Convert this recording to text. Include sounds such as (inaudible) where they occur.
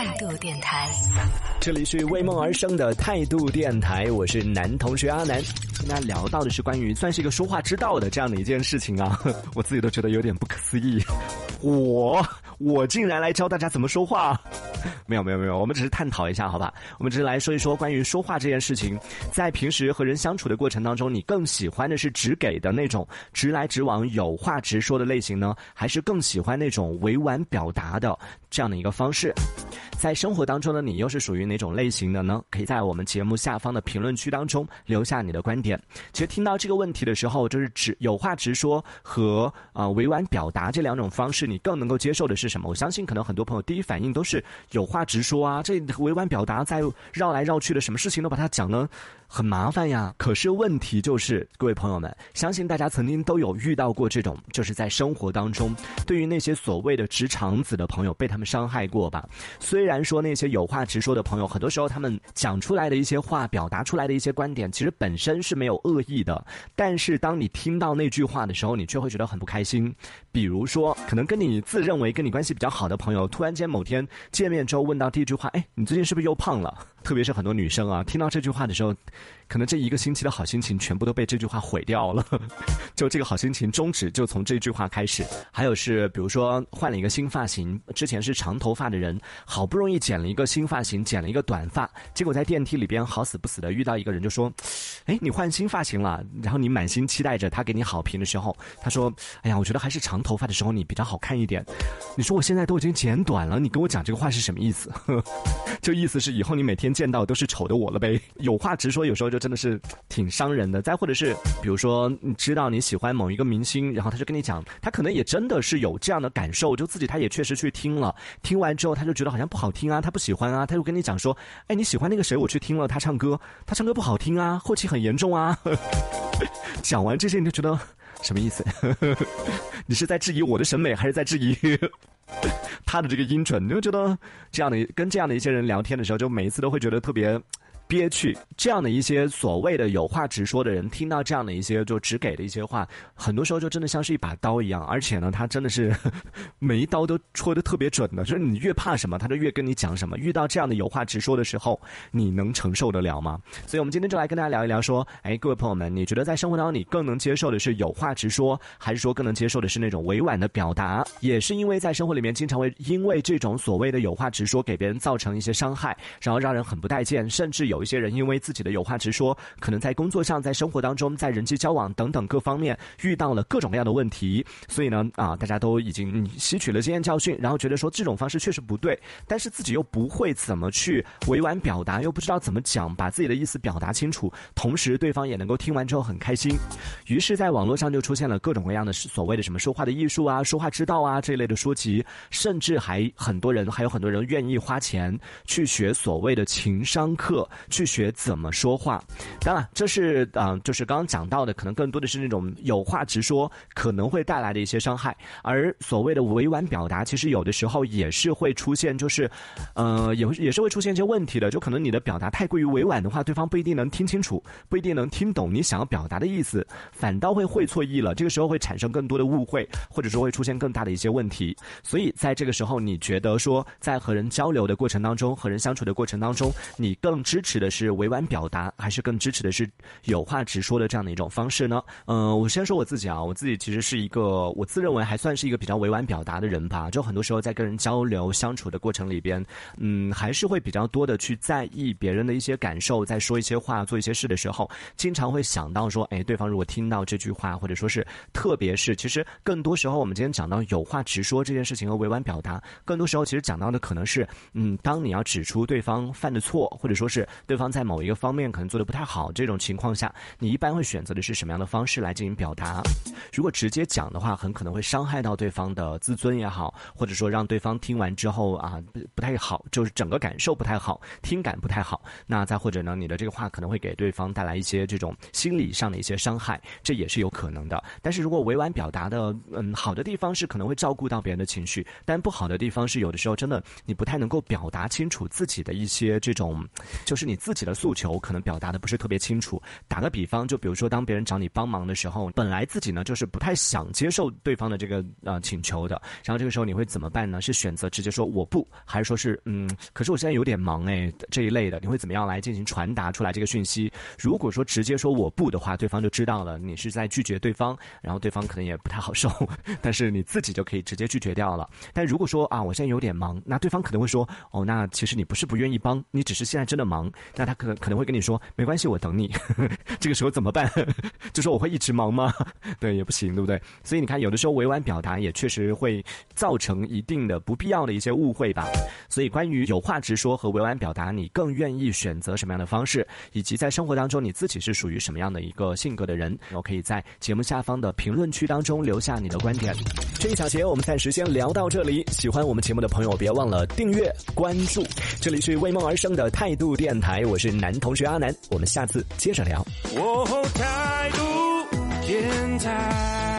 态度电台，这里是为梦而生的态度电台，我是男同学阿南。跟大家聊到的是关于算是一个说话之道的这样的一件事情啊，(laughs) 我自己都觉得有点不可思议。我我竟然来教大家怎么说话？没有没有没有，我们只是探讨一下，好吧？我们只是来说一说关于说话这件事情，在平时和人相处的过程当中，你更喜欢的是直给的那种直来直往、有话直说的类型呢，还是更喜欢那种委婉表达的这样的一个方式？在生活当中的你又是属于哪种类型的呢？可以在我们节目下方的评论区当中留下你的观点。其实听到这个问题的时候，就是直有话直说和啊委婉表达这两种方式，你更能够接受的是什么？我相信可能很多朋友第一反应都是有话直说啊，这委婉表达再绕来绕去的，什么事情都把它讲呢？很麻烦呀，可是问题就是，各位朋友们，相信大家曾经都有遇到过这种，就是在生活当中，对于那些所谓的直肠子的朋友，被他们伤害过吧？虽然说那些有话直说的朋友，很多时候他们讲出来的一些话，表达出来的一些观点，其实本身是没有恶意的，但是当你听到那句话的时候，你却会觉得很不开心。比如说，可能跟你自认为跟你关系比较好的朋友，突然间某天见面之后问到第一句话，哎，你最近是不是又胖了？特别是很多女生啊，听到这句话的时候，可能这一个星期的好心情全部都被这句话毁掉了。(laughs) 就这个好心情终止，就从这句话开始。还有是，比如说换了一个新发型，之前是长头发的人，好不容易剪了一个新发型，剪了一个短发，结果在电梯里边好死不死的遇到一个人，就说：“哎，你换新发型了。”然后你满心期待着他给你好评的时候，他说：“哎呀，我觉得还是长头发的时候你比较好看一点。”你说我现在都已经剪短了，你跟我讲这个话是什么意思？呵 (laughs) 就意思是以后你每天。见到都是丑的我了呗，有话直说，有时候就真的是挺伤人的。再或者是，比如说你知道你喜欢某一个明星，然后他就跟你讲，他可能也真的是有这样的感受，就自己他也确实去听了，听完之后他就觉得好像不好听啊，他不喜欢啊，他就跟你讲说，哎，你喜欢那个谁？我去听了他唱歌，他唱歌不好听啊，后期很严重啊。(laughs) 讲完这些你就觉得什么意思？(laughs) 你是在质疑我的审美，还是在质疑？(laughs) 他的这个音准，你就觉得这样的跟这样的一些人聊天的时候，就每一次都会觉得特别。憋屈，这样的一些所谓的有话直说的人，听到这样的一些就直给的一些话，很多时候就真的像是一把刀一样，而且呢，他真的是每一刀都戳的特别准的，就是你越怕什么，他就越跟你讲什么。遇到这样的有话直说的时候，你能承受得了吗？所以，我们今天就来跟大家聊一聊，说，哎，各位朋友们，你觉得在生活当中，你更能接受的是有话直说，还是说更能接受的是那种委婉的表达？也是因为在生活里面，经常会因为这种所谓的有话直说，给别人造成一些伤害，然后让人很不待见，甚至有。有一些人因为自己的有话直说，可能在工作上、在生活当中、在人际交往等等各方面遇到了各种各样的问题，所以呢，啊，大家都已经吸取了经验教训，然后觉得说这种方式确实不对，但是自己又不会怎么去委婉表达，又不知道怎么讲，把自己的意思表达清楚，同时对方也能够听完之后很开心，于是，在网络上就出现了各种各样的所谓的什么说话的艺术啊、说话之道啊这一类的书籍，甚至还很多人还有很多人愿意花钱去学所谓的情商课。去学怎么说话，当然这是啊，就是刚刚讲到的，可能更多的是那种有话直说可能会带来的一些伤害，而所谓的委婉表达，其实有的时候也是会出现，就是，呃，也也是会出现一些问题的，就可能你的表达太过于委婉的话，对方不一定能听清楚，不一定能听懂你想要表达的意思，反倒会会错意了，这个时候会产生更多的误会，或者说会出现更大的一些问题，所以在这个时候，你觉得说在和人交流的过程当中，和人相处的过程当中，你更支持。的是委婉表达，还是更支持的是有话直说的这样的一种方式呢？嗯，我先说我自己啊，我自己其实是一个我自认为还算是一个比较委婉表达的人吧。就很多时候在跟人交流相处的过程里边，嗯，还是会比较多的去在意别人的一些感受，在说一些话、做一些事的时候，经常会想到说，哎，对方如果听到这句话，或者说是特别是，其实更多时候我们今天讲到有话直说这件事情和委婉表达，更多时候其实讲到的可能是，嗯，当你要指出对方犯的错，或者说是。对方在某一个方面可能做的不太好，这种情况下，你一般会选择的是什么样的方式来进行表达？如果直接讲的话，很可能会伤害到对方的自尊也好，或者说让对方听完之后啊不不太好，就是整个感受不太好，听感不太好。那再或者呢，你的这个话可能会给对方带来一些这种心理上的一些伤害，这也是有可能的。但是如果委婉表达的，嗯，好的地方是可能会照顾到别人的情绪，但不好的地方是有的时候真的你不太能够表达清楚自己的一些这种，就是你。自己的诉求可能表达的不是特别清楚。打个比方，就比如说当别人找你帮忙的时候，本来自己呢就是不太想接受对方的这个呃请求的，然后这个时候你会怎么办呢？是选择直接说我不，还是说是嗯，可是我现在有点忙哎这一类的，你会怎么样来进行传达出来这个讯息？如果说直接说我不的话，对方就知道了你是在拒绝对方，然后对方可能也不太好受，(laughs) 但是你自己就可以直接拒绝掉了。但如果说啊我现在有点忙，那对方可能会说哦那其实你不是不愿意帮，你只是现在真的忙，那他可能可能会跟你说没关系我等你，(laughs) 这个时候怎么办？(laughs) 就说我会一直忙吗？(laughs) 对也不行对不对？所以你看有的时候委婉表达也确实会造成一定的不必要的一些误会吧。所以关于有话直说和委婉表达，你更愿意选择什么样的方式，以及在生活当中你自己是属于什么样的一个性格的人，我可以在节目下方的评论区当中留下你的观点。这一小节我们暂时先聊到这里，喜欢我们节目的朋友别忘了订阅关注。这里是为梦而生的态度电台，我是男同学阿南，我们下次接着聊。哦，态度天才。